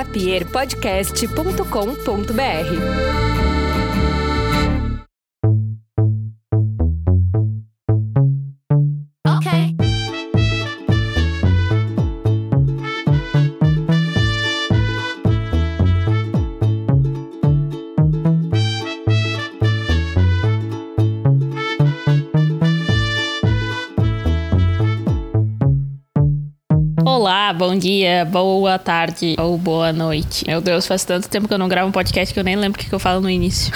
lapierpodcast.com.br. bom dia, boa tarde ou boa noite. Meu Deus, faz tanto tempo que eu não gravo um podcast que eu nem lembro o que eu falo no início.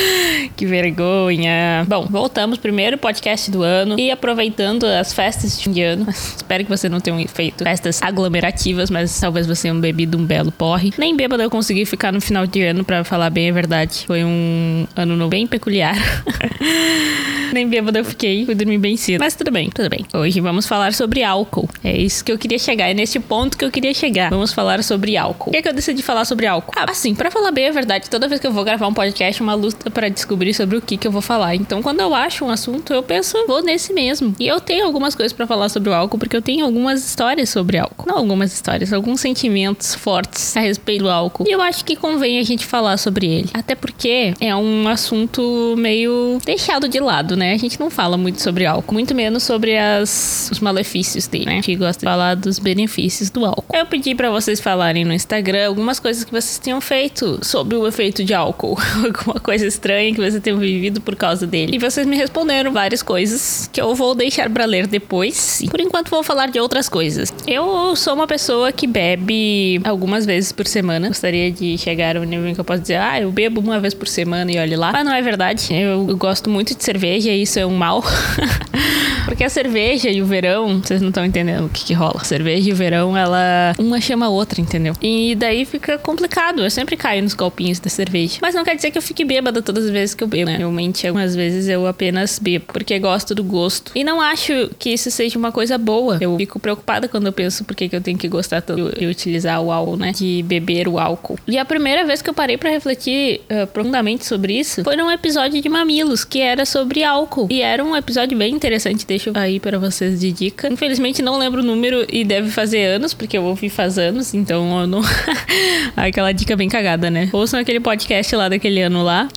que vergonha. Bom, voltamos primeiro podcast do ano e aproveitando as festas de fim de ano. Espero que você não tenha feito festas aglomerativas, mas talvez você tenha bebido um belo porre. Nem bêbado eu consegui ficar no final de ano para falar bem a verdade. Foi um ano bem peculiar. Nem bêbado eu fiquei, fui dormir bem cedo. Mas tudo bem, tudo bem. Hoje vamos falar sobre álcool. É isso que eu queria chegar, é nesse ponto que eu queria chegar. Vamos falar sobre álcool. Por que, é que eu decidi falar sobre álcool? Ah, assim, para falar bem a verdade, toda vez que eu vou gravar um podcast, é uma luta para descobrir sobre o que, que eu vou falar. Então, quando eu acho um assunto, eu penso, vou nesse mesmo. E eu tenho algumas coisas para falar sobre o álcool, porque eu tenho algumas histórias sobre álcool. Não algumas histórias, alguns sentimentos fortes a respeito do álcool. E eu acho que convém a gente falar sobre ele. Até porque é um assunto meio deixado de lado, né? A gente não fala muito sobre álcool, muito menos sobre as, os malefícios dele, né? A gente gosta de falar dos benefícios do álcool. Eu pedi para vocês falarem no Instagram algumas coisas que vocês tenham feito sobre o efeito de álcool, alguma coisa estranha que você tenha vivido por causa dele. E vocês me responderam várias coisas que eu vou deixar para ler depois. E por enquanto vou falar de outras coisas. Eu sou uma pessoa que bebe algumas vezes por semana. Gostaria de chegar ao nível em que eu posso dizer, ah, eu bebo uma vez por semana e olhe lá. Mas não é verdade. Eu, gosto muito de cerveja e isso é um mal. Porque a cerveja e o verão, vocês não estão entendendo o que, que rola. Cerveja e o verão, ela. Uma chama a outra, entendeu? E daí fica complicado. Eu sempre caio nos golpinhos da cerveja. Mas não quer dizer que eu fique bêbada todas as vezes que eu bebo, né? Realmente, algumas vezes eu apenas bebo. Porque gosto do gosto. E não acho que isso seja uma coisa boa. Eu fico preocupada quando eu penso por que eu tenho que gostar tanto de utilizar o álcool, né? De beber o álcool. E a primeira vez que eu parei para refletir uh, profundamente sobre isso foi num episódio de Mamilos, que era sobre álcool. E era um episódio bem interessante deixo aí para vocês de dica. Infelizmente não lembro o número e deve fazer anos, porque eu ouvi faz anos, então eu não. Aquela dica bem cagada, né? Ouçam aquele podcast lá daquele ano lá.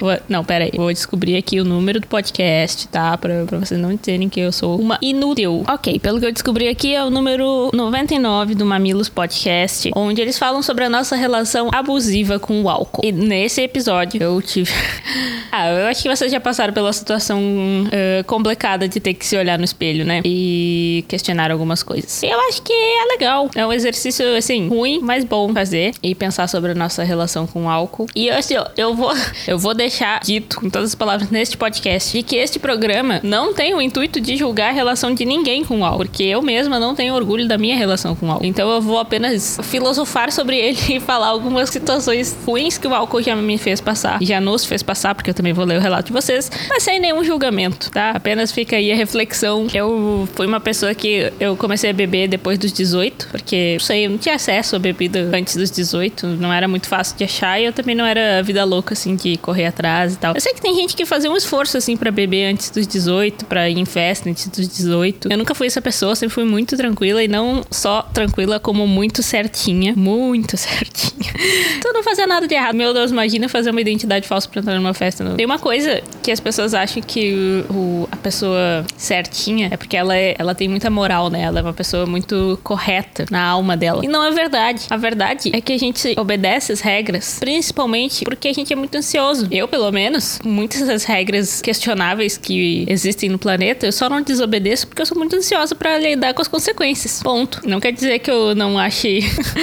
Uh... não, pera aí. Vou descobrir aqui o número do podcast, tá? Pra, pra vocês não dizerem que eu sou uma inútil. Ok, pelo que eu descobri aqui é o número 99 do Mamilos Podcast, onde eles falam sobre a nossa relação abusiva com o álcool. E nesse episódio eu tive. ah, eu acho que vocês já passaram pela situação uh, complicada de ter que se olhar no espelho, né? E questionar algumas coisas. Eu acho que é legal. É um exercício, assim, ruim, mas bom fazer. E pensar sobre a nossa relação com o álcool. E assim, eu vou, eu vou deixar dito com todas as palavras neste podcast de que este programa não tem o intuito de julgar a relação de ninguém com o álcool. Porque eu mesma não tenho orgulho da minha relação com o álcool. Então eu vou apenas filosofar sobre ele e falar algumas situações ruins que o álcool já me fez passar. Já nos fez passar, porque eu também vou ler o relato de vocês. Mas sem nenhum julgamento, tá? Apenas fica aí a reflexão. Eu fui uma pessoa que eu comecei a beber depois dos 18, porque, não sei, eu não tinha acesso a bebida antes dos 18, não era muito fácil de achar e eu também não era vida louca, assim, de correr atrás e tal. Eu sei que tem gente que fazia um esforço, assim, para beber antes dos 18, para ir em festa antes dos 18. Eu nunca fui essa pessoa, sempre fui muito tranquila e não só tranquila, como muito certinha. Muito certinha. então não fazia nada de errado. Meu Deus, imagina fazer uma identidade falsa pra entrar numa festa. Tem uma coisa que as pessoas acham que o, a pessoa certinha é porque ela, é, ela tem muita moral, né? Ela é uma pessoa muito correta na alma dela. E não é verdade. A verdade é que a gente obedece as regras, principalmente porque a gente é muito ansioso. Eu, pelo menos, muitas das regras questionáveis que existem no planeta, eu só não desobedeço porque eu sou muito ansiosa para lidar com as consequências. Ponto. Não quer dizer que eu não ache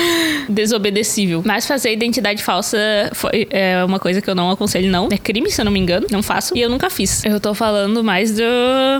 desobedecível. Mas fazer identidade falsa foi, é uma coisa que eu não aconselho, não. É crime, se eu não me engano. Não faço. E eu nunca fiz. Eu tô falando mais do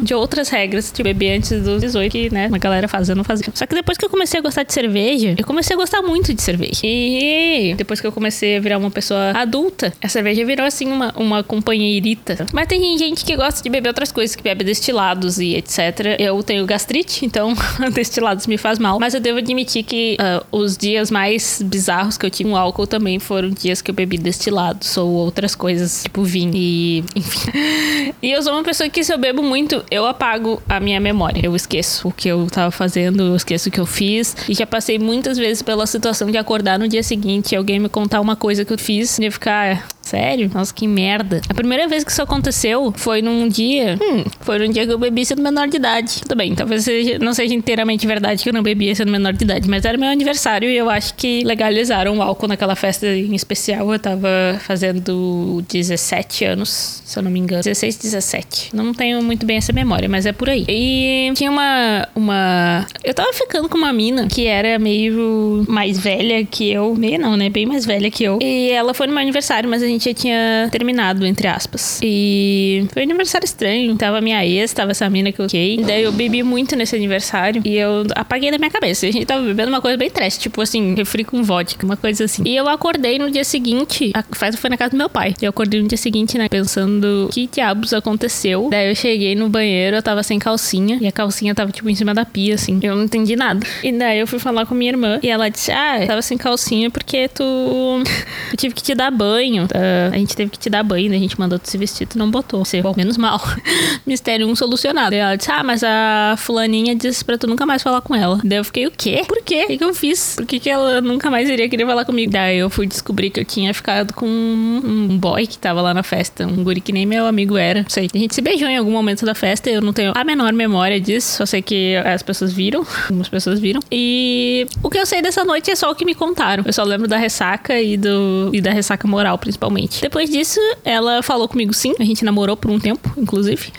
de outras regras de beber antes dos 18, que, né, uma galera fazia, não fazia. Só que depois que eu comecei a gostar de cerveja, eu comecei a gostar muito de cerveja. E depois que eu comecei a virar uma pessoa adulta, a cerveja virou, assim, uma, uma companheirita. Mas tem gente que gosta de beber outras coisas, que bebe destilados e etc. Eu tenho gastrite, então destilados me faz mal. Mas eu devo admitir que uh, os dias mais bizarros que eu tive com álcool também foram dias que eu bebi destilados ou outras coisas, tipo vinho e enfim. e eu sou uma pessoa que se eu bebo muito, eu apago a minha memória. Eu esqueço o que eu tava fazendo eu esqueço o que eu fiz. E já passei muitas vezes pela situação de acordar no dia seguinte e alguém me contar uma coisa que eu fiz e ficar, Sério? Nossa, que merda. A primeira vez que isso aconteceu foi num dia. Hum, foi num dia que eu bebi sendo menor de idade. Tudo bem, talvez seja, não seja inteiramente verdade que eu não bebia sendo menor de idade, mas era meu aniversário e eu acho que legalizaram o álcool naquela festa em especial. Eu tava fazendo 17 anos, se eu não me engano. 16, 17. Não tenho muito bem essa memória, mas é por aí. E tinha uma. uma... Eu tava ficando com uma mina que era meio mais velha que eu. Meio não, né? Bem mais velha que eu. E ela foi no meu aniversário, mas a gente gente já tinha terminado, entre aspas. E foi um aniversário estranho. Tava minha ex, tava essa mina que eu fiquei. Daí eu bebi muito nesse aniversário e eu apaguei da minha cabeça. A gente tava bebendo uma coisa bem trash, tipo assim, refri com vodka, uma coisa assim. E eu acordei no dia seguinte, a festa foi na casa do meu pai. Eu acordei no dia seguinte, né, pensando que diabos aconteceu. Daí eu cheguei no banheiro, eu tava sem calcinha e a calcinha tava tipo em cima da pia, assim. Eu não entendi nada. E daí eu fui falar com minha irmã e ela disse: Ah, tava sem calcinha porque tu. eu tive que te dar banho. Tá? A gente teve que te dar banho, né? A gente mandou tu se vestir, tu não botou. Você, bom, menos mal. Mistério 1 um solucionado. E ela disse: Ah, mas a fulaninha disse pra tu nunca mais falar com ela. Daí eu fiquei, o quê? Por quê? O que, que eu fiz? Por que, que ela nunca mais iria querer falar comigo? Daí eu fui descobrir que eu tinha ficado com um boy que tava lá na festa. Um guri que nem meu amigo era. Não sei. A gente se beijou em algum momento da festa. Eu não tenho a menor memória disso. Só sei que as pessoas viram. Algumas pessoas viram. E o que eu sei dessa noite é só o que me contaram. Eu só lembro da ressaca e, do, e da ressaca moral, principalmente. Depois disso, ela falou comigo sim. A gente namorou por um tempo, inclusive.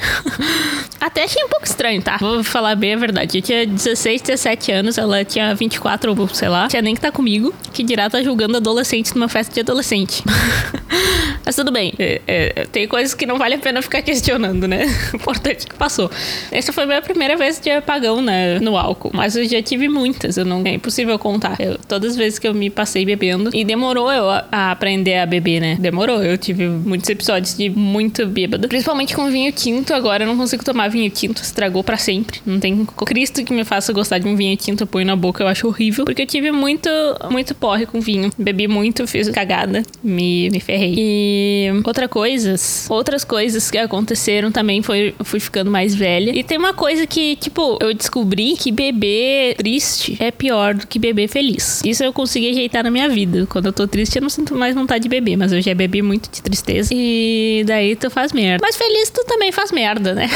Até achei um pouco estranho, tá? Vou falar bem a verdade. Eu tinha 16, 17 anos, ela tinha 24 ou sei lá. Tinha nem que tá comigo. Que dirá tá julgando adolescentes numa festa de adolescente. Mas tudo bem. É, é, tem coisas que não vale a pena ficar questionando, né? Importante que passou. Essa foi a minha primeira vez de apagão né, no álcool. Mas eu já tive muitas. Eu não, é impossível contar. Eu, todas as vezes que eu me passei bebendo. E demorou eu a, a aprender a beber, né? demorou. Eu tive muitos episódios de muito bêbada. Principalmente com vinho tinto. Agora eu não consigo tomar vinho tinto. Estragou para sempre. Não tem Cristo que me faça gostar de um vinho tinto. Eu ponho na boca, eu acho horrível. Porque eu tive muito, muito porre com vinho. Bebi muito, fiz cagada. Me, me ferrei. E outra coisas, outras coisas que aconteceram também foi fui ficando mais velha. E tem uma coisa que, tipo, eu descobri que beber triste é pior do que beber feliz. Isso eu consegui ajeitar na minha vida. Quando eu tô triste, eu não sinto mais vontade de beber, mas eu já bebi muito de tristeza. E daí tu faz merda. Mas feliz tu também faz merda, né?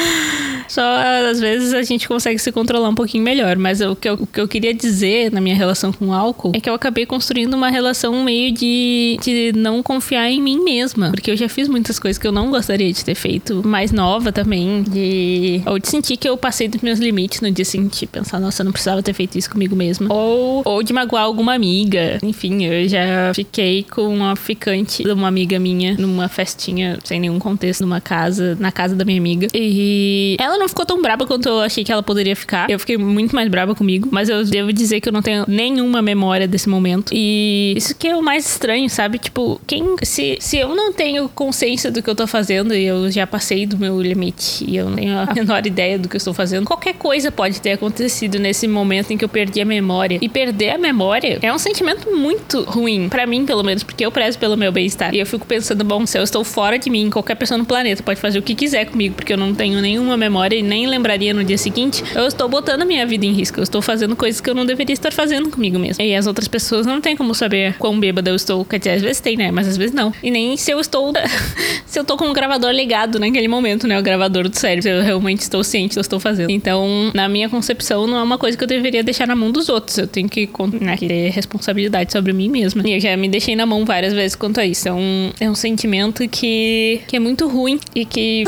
Só às vezes a gente consegue se controlar um pouquinho melhor. Mas o que, eu, o que eu queria dizer na minha relação com o álcool é que eu acabei construindo uma relação meio de, de não confiar em mim mesma. Porque eu já fiz muitas coisas que eu não gostaria de ter feito. Mais nova também. Ou de sentir que eu passei dos meus limites no dia seguinte. Pensar, nossa, eu não precisava ter feito isso comigo mesma. Ou, ou de magoar alguma amiga. Enfim, eu já fiquei com uma ficante de uma amiga minha numa festinha sem nenhum contexto, numa casa, na casa da minha amiga. E ela não ficou tão braba quanto eu achei que ela poderia ficar. Eu fiquei muito mais braba comigo, mas eu devo dizer que eu não tenho nenhuma memória desse momento. E isso que é o mais estranho, sabe? Tipo, quem se, se eu não tenho consciência do que eu tô fazendo e eu já passei do meu limite e eu não tenho a menor ideia do que eu estou fazendo, qualquer coisa pode ter acontecido nesse momento em que eu perdi a memória. E perder a memória é um sentimento muito ruim, para mim, pelo menos, porque eu prezo pelo meu bem-estar. E eu fico pensando, bom, se eu estou fora de mim, qualquer pessoa no planeta pode fazer o que quiser comigo, porque eu não tenho nenhuma memória e nem lembraria no dia seguinte, eu estou botando a minha vida em risco. Eu estou fazendo coisas que eu não deveria estar fazendo comigo mesmo. E as outras pessoas não têm como saber quão bêbada eu estou. Dizer, às vezes tem, né? Mas às vezes não. E nem se eu estou. se eu tô com um gravador ligado naquele momento, né? O gravador do cérebro. Eu realmente estou ciente do que eu estou fazendo. Então, na minha concepção, não é uma coisa que eu deveria deixar na mão dos outros. Eu tenho que né, ter responsabilidade sobre mim mesma. E eu já me deixei na mão várias vezes quanto a isso. É um, é um sentimento que, que é muito ruim e que.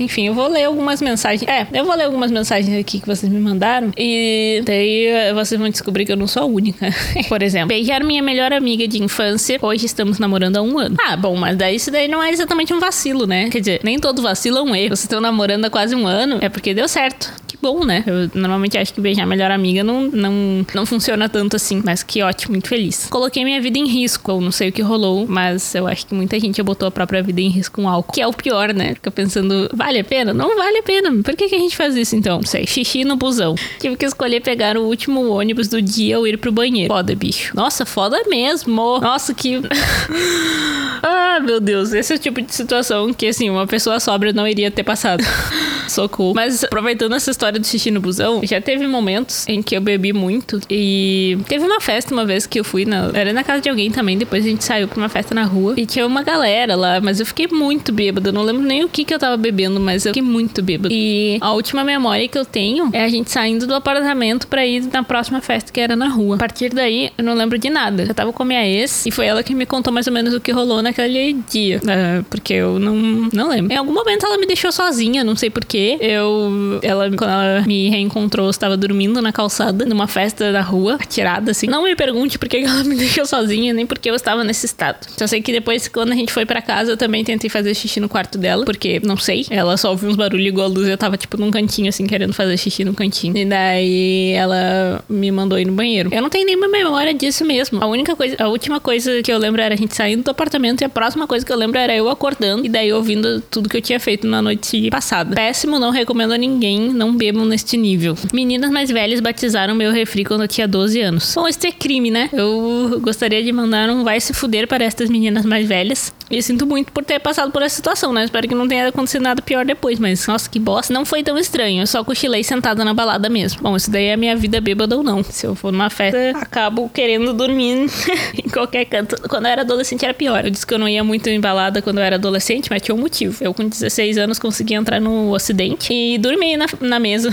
Enfim, eu vou ler algumas mensagens. É, eu vou ler algumas mensagens aqui que vocês me mandaram. E daí vocês vão descobrir que eu não sou a única. Por exemplo, beijar minha melhor amiga de infância. Hoje estamos namorando há um ano. Ah, bom, mas daí isso daí não é exatamente um vacilo, né? Quer dizer, nem todo vacilo é um erro. Vocês estão namorando há quase um ano, é porque deu certo bom, né? Eu normalmente acho que beijar a melhor amiga não, não, não funciona tanto assim, mas que ótimo, muito feliz. Coloquei minha vida em risco, ou não sei o que rolou, mas eu acho que muita gente já botou a própria vida em risco com álcool, que é o pior, né? Fica pensando, vale a pena? Não vale a pena. Por que, que a gente faz isso então? Não sei, xixi no busão. Tive que escolher pegar o último ônibus do dia ou ir pro banheiro. Foda, bicho. Nossa, foda mesmo. Nossa, que. ah, meu Deus. Esse é o tipo de situação que, assim, uma pessoa sobra não iria ter passado. Socorro. Mas aproveitando essa história do xixi no busão, já teve momentos em que eu bebi muito. E teve uma festa uma vez que eu fui na. Era na casa de alguém também. Depois a gente saiu pra uma festa na rua. E tinha uma galera lá, mas eu fiquei muito bêbada. Não lembro nem o que, que eu tava bebendo, mas eu fiquei muito bêbada. E a última memória que eu tenho é a gente saindo do apartamento pra ir na próxima festa que era na rua. A partir daí, eu não lembro de nada. Eu tava com a minha ex e foi ela que me contou mais ou menos o que rolou naquele dia. Uh, porque eu não, não lembro. Em algum momento ela me deixou sozinha, não sei porquê. Eu. Ela, quando ela me reencontrou, eu estava dormindo na calçada, numa festa da rua, atirada assim. Não me pergunte por que ela me deixou sozinha, nem porque eu estava nesse estado. Só sei que depois, quando a gente foi para casa, eu também tentei fazer xixi no quarto dela, porque não sei. Ela só ouviu uns barulhos igual a luz. Eu tava, tipo, num cantinho, assim, querendo fazer xixi no cantinho. E daí ela me mandou ir no banheiro. Eu não tenho nenhuma memória disso mesmo. A única coisa, a última coisa que eu lembro era a gente saindo do apartamento e a próxima coisa que eu lembro era eu acordando e daí ouvindo tudo que eu tinha feito na noite passada. Péssimo, não recomendo a ninguém, não bebam neste nível. Meninas mais velhas batizaram meu refri quando eu tinha 12 anos. Bom, isso é crime, né? Eu gostaria de mandar um vai se fuder para estas meninas mais velhas. E sinto muito por ter passado por essa situação, né? Espero que não tenha acontecido nada pior depois, mas nossa, que bosta. Não foi tão estranho, eu só cochilei sentada na balada mesmo. Bom, isso daí é a minha vida bêbada ou não. Se eu for numa festa, acabo querendo dormir em qualquer canto. Quando eu era adolescente era pior. Eu disse que eu não ia muito em balada quando eu era adolescente, mas tinha um motivo. Eu com 16 anos consegui entrar no ocidente e dormi na, na mesa.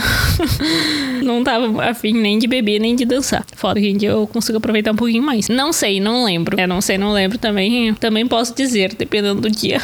não tava afim nem de beber, nem de dançar. Foda que eu consigo aproveitar um pouquinho mais. Não sei, não lembro. É, não sei, não lembro também. Também posso dizer, dependendo do dia.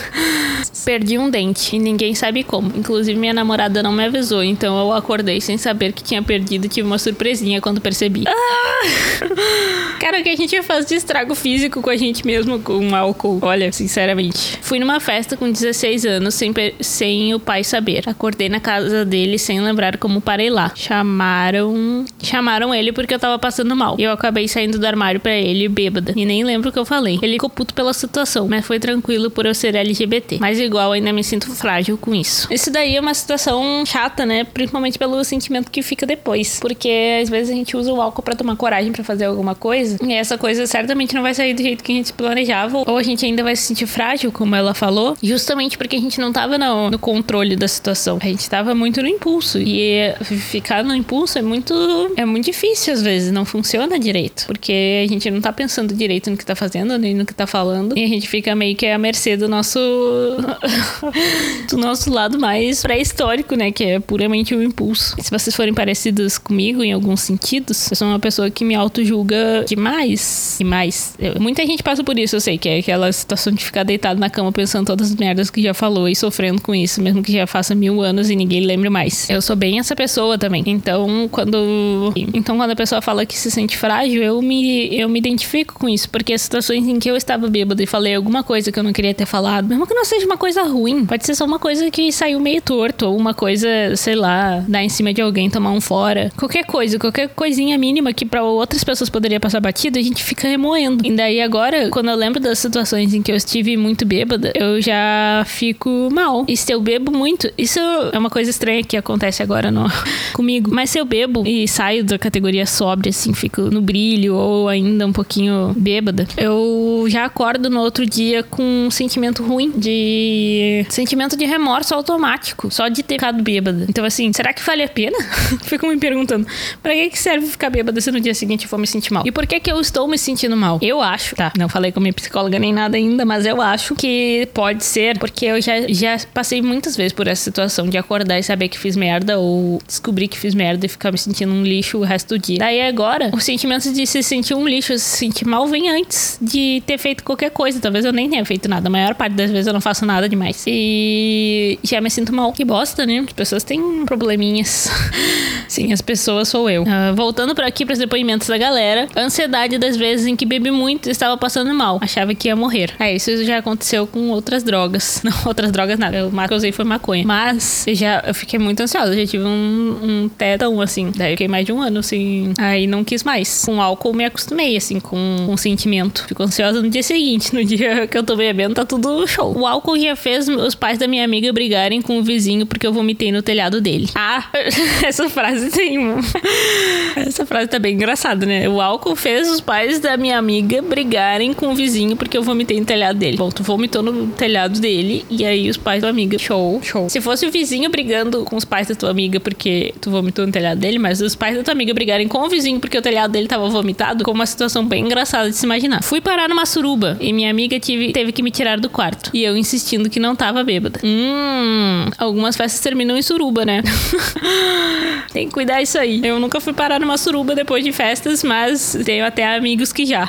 Perdi um dente e ninguém sabe como. Inclusive, minha namorada não me avisou, então eu acordei sem saber que tinha perdido. Tive uma surpresinha quando percebi. Ah! Cara, o que a gente faz de estrago físico com a gente mesmo com álcool? Olha, sinceramente. Fui numa festa com 16 anos sem, sem o pai saber. Acordei na casa dele sem lembrar como parei lá. Chamaram. Chamaram ele porque eu tava passando mal. E eu acabei saindo do armário para ele, bêbada. E nem lembro o que eu falei. Ele ficou puto pela situação, mas foi tranquilo por eu ser LGBT. Mas igual, ainda me sinto frágil com isso. Isso daí é uma situação chata, né? Principalmente pelo sentimento que fica depois. Porque às vezes a gente usa o álcool para tomar coragem para fazer alguma coisa. E essa coisa certamente não vai sair do jeito que a gente planejava. Ou a gente ainda vai se sentir frágil, como ela falou. Justamente porque a gente não tava no, no controle da situação. A gente tava muito no impulso. E ficar no impulso é muito. É muito difícil às vezes. Não funciona direito. Porque a gente não tá pensando direito no que tá fazendo, nem no que tá falando. E a gente fica meio que à mercê do nosso. do nosso lado mais pré-histórico, né? Que é puramente o impulso. E se vocês forem parecidos comigo em alguns sentidos, eu sou uma pessoa que me auto-julga demais. Demais. Eu, muita gente passa por isso, eu sei, que é aquela situação de ficar deitado na cama pensando todas as merdas que já falou e sofrendo com isso, mesmo que já faça mil anos e ninguém lembre mais. Eu sou bem essa pessoa também. Então, quando. Então, quando a pessoa fala que se sente frágil, eu me, eu me identifico com isso. Porque as situações em que eu estava bêbada e falei alguma coisa que eu não queria ter falado, mesmo que não seja uma coisa ruim, pode ser só uma coisa que saiu meio torto, ou uma coisa, sei lá, dar em cima de alguém, tomar um fora. Qualquer coisa, qualquer coisinha mínima que para outras pessoas poderia passar batido, a gente fica remoendo. E daí agora, quando eu lembro das situações em que eu estive muito bêbada, eu já fico mal. E se eu bebo muito, isso é uma coisa estranha que acontece agora no, comigo. Mas se eu bebo e saio da categoria sóbria, assim, fico no brilho ou ainda um pouquinho bêbada, eu já acordo no outro dia com um sentimento ruim de sentimento de remorso automático, só de ter ficado bêbada. Então assim, será que vale a pena? Fico me perguntando, para que serve ficar bêbada se no dia seguinte eu for me sentir mal? E por que que eu estou me sentindo mal? Eu acho, tá? Não falei com minha psicóloga nem nada ainda, mas eu acho que pode ser porque eu já, já passei muitas vezes por essa situação de acordar e saber que fiz merda ou descobrir que fiz merda e ficar me sentindo um lixo o resto do dia. Daí agora, o sentimento de se sentir um lixo, se sentir mal vem antes de ter feito qualquer coisa. Talvez eu nem tenha feito nada. A maior parte das vezes eu não faço nada demais. E já me sinto mal. Que bosta, né? As pessoas têm probleminhas. Sim, as pessoas sou eu. Uh, voltando para aqui para os depoimentos da galera. Ansiedade das vezes em que bebi muito estava passando mal. Achava que ia morrer. É, isso já aconteceu com outras drogas. Não, outras drogas nada. O que eu usei foi maconha. Mas eu já eu fiquei muito ansiosa. Já tive um, um tétão, assim. Daí eu fiquei mais de um ano, assim. Aí não quis mais. Com álcool me acostumei, assim, com, o sentimento. Fico ansiosa no dia seguinte. No dia que eu tô bebendo, tá tudo show. O álcool já fez os pais da minha amiga brigarem com o vizinho porque eu vomitei no telhado dele. Ah, essa frase tem. Essa frase tá bem engraçada né? O álcool fez os pais da minha amiga brigarem com o vizinho porque eu vomitei no telhado dele. Bom, tu vomitou no telhado dele e aí os pais da amiga, show, show. Se fosse o vizinho brigando com os pais da tua amiga porque tu vomitou no telhado dele, mas os pais da tua amiga brigarem com o vizinho porque o telhado dele tava vomitado, com uma situação bem engraçada de se imaginar. Fui parar numa suruba e minha amiga tive, teve que me tirar do quarto. E eu insistindo que não tava bêbada. Hum, algumas festas terminam em suruba, né? Tem cuidar isso aí. Eu nunca fui parar numa suruba depois de festas, mas tenho até amigos que já.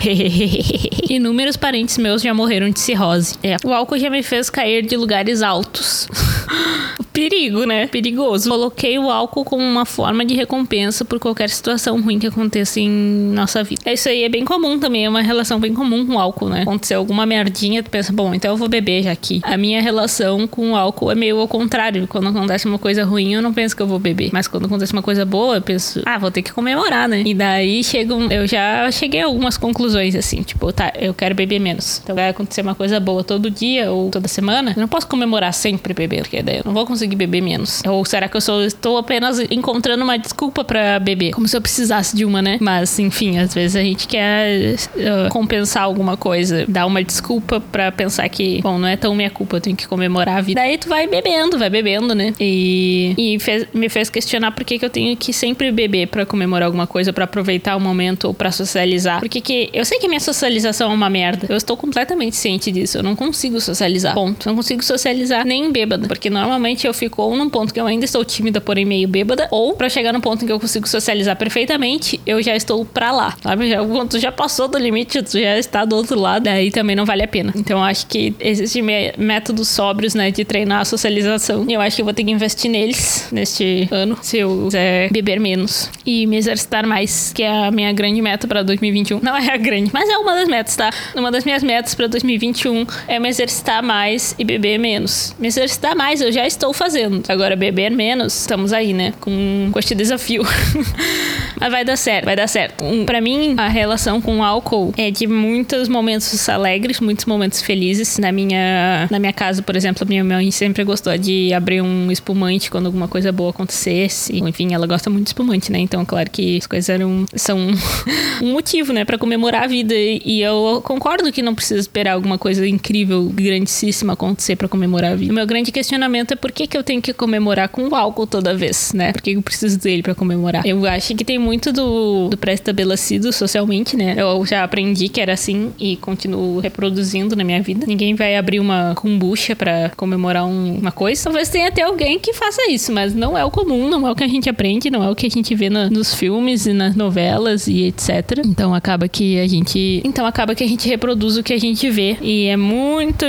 Inúmeros parentes meus já morreram de cirrose. É. O álcool já me fez cair de lugares altos. Perigo, né? Perigoso. Coloquei o álcool como uma forma de recompensa por qualquer situação ruim que aconteça em nossa vida. Isso aí é bem comum também, é uma relação bem comum com o álcool, né? Aconteceu alguma merdinha, tu pensa, bom, então eu vou beber já aqui. A minha relação com o álcool é meio ao contrário. Quando acontece uma coisa ruim, eu não penso que eu vou beber. Mas quando acontece uma coisa boa, eu penso, ah, vou ter que comemorar, né? E daí chegam, eu já cheguei a algumas conclusões assim, tipo, tá, eu quero beber menos. Então vai acontecer uma coisa boa todo dia ou toda semana, eu não posso comemorar sempre beber, porque daí eu não vou conseguir beber menos. Ou será que eu sou, estou apenas encontrando uma desculpa para beber? Como se eu precisasse de uma, né? Mas, enfim, às vezes a gente quer uh, compensar alguma coisa, dar uma desculpa para pensar que, bom, não é tão minha culpa, eu tenho que comemorar a vida. Daí tu vai bebendo, vai bebendo, né? E, e fez, me fez questionar por que, que eu tenho que sempre beber para comemorar alguma coisa, para aproveitar o momento ou para socializar. Porque que eu sei que minha socialização é uma merda. Eu estou completamente ciente disso. Eu não consigo socializar. Ponto. Não consigo socializar nem bêbada. Porque normalmente eu fico ou num ponto que eu ainda estou tímida, porém meio bêbada, ou para chegar no ponto em que eu consigo socializar perfeitamente, eu já estou pra lá. Sabe? Já, tu já passou do limite, tu já está do outro lado, aí também não vale a pena. Então acho que existem métodos sóbrios, né, de treinar a socialização. Eu acho que eu vou ter que investir neles neste ano, se eu quiser beber menos e me exercitar mais, que é a minha grande meta para 2021. Não é a grande, mas é uma das metas, tá? Uma das minhas metas para 2021 é me exercitar mais e beber menos. Me exercitar mais, eu já estou fazendo. Agora, beber menos, estamos aí, né? Com, com este desafio. Mas vai dar certo, vai dar certo. Um, para mim, a relação com o álcool é de muitos momentos alegres, muitos momentos felizes. Na minha, na minha casa, por exemplo, a minha mãe sempre gostou de abrir um espumante quando alguma coisa boa acontecesse. Enfim, ela gosta muito de espumante, né? Então, claro que as coisas eram, são um motivo, né, para comemorar a vida. E eu concordo que não precisa esperar alguma coisa incrível, grandíssima acontecer para comemorar a vida. O meu grande questionamento é por que, que eu tenho que comemorar com o álcool toda vez, né? Por que eu preciso dele para comemorar? Eu acho que tem muito do, do pré-estabelecido socialmente, né? Eu já aprendi que era assim e continuo reproduzindo na minha vida. Ninguém vai abrir uma kombucha para comemorar um, uma coisa. Talvez tenha até alguém que faça isso, mas não é o comum, não é o que a gente aprende, não é o que a gente vê na, nos filmes e nas novelas e etc. Então acaba que a gente. Então acaba que a gente reproduz o que a gente vê. E é muito.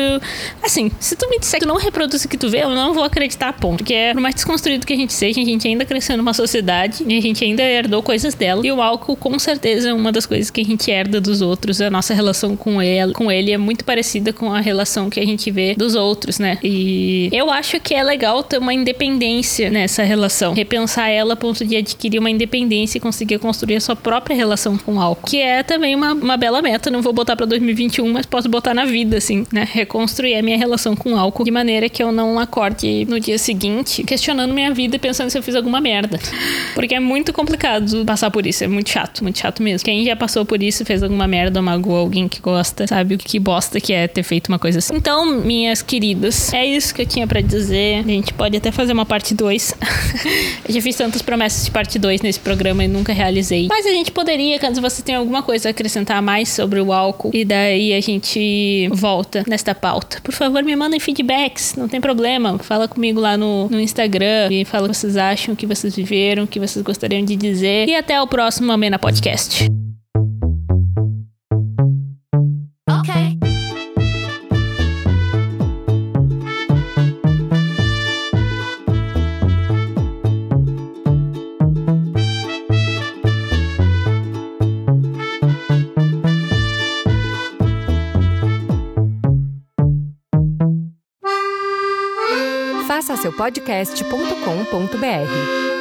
Assim, se tu me disser que não reproduz o que tu vê, eu não vou acreditar, ponto. Porque é por mais desconstruído que a gente seja, a gente ainda cresceu numa sociedade e a gente ainda herdou coisas dela. E o álcool, com certeza, é uma das coisas que a gente herda dos outros. A nossa relação com ele, com ele é muito parecida com a relação que a gente vê dos outros, né? E eu acho que é legal ter uma independência nessa relação. Repensar ela a ponto de adquirir uma independência e conseguir construir a sua própria relação com o álcool. Que é também uma, uma bela meta. Não vou botar pra 2021, mas posso botar na vida, assim, né? Reconstruir a minha relação com o álcool de maneira que eu não acorde no dia seguinte questionando minha vida e pensando se eu fiz alguma merda. Porque é muito complicado passar por isso. É muito chato, muito chato mesmo. Quem já passou por isso, fez alguma merda, magoou alguém que gosta, sabe o que bosta que é ter feito uma coisa assim. Então, minhas queridas, é isso que eu tinha para dizer. A gente pode até fazer uma parte 2. eu já fiz tantas promessas de parte 2 nesse programa e nunca realizei. Mas a gente poderia, caso você tenha alguma coisa a acrescentar mais sobre o álcool, e daí a gente volta nesta pauta. Por favor, me mandem feedbacks, não tem problema. Fala comigo lá no, no Instagram e fala o que vocês acham, o que vocês viveram, o que vocês gostariam de dizer. E até o próximo Amena Podcast. podcast.com.br.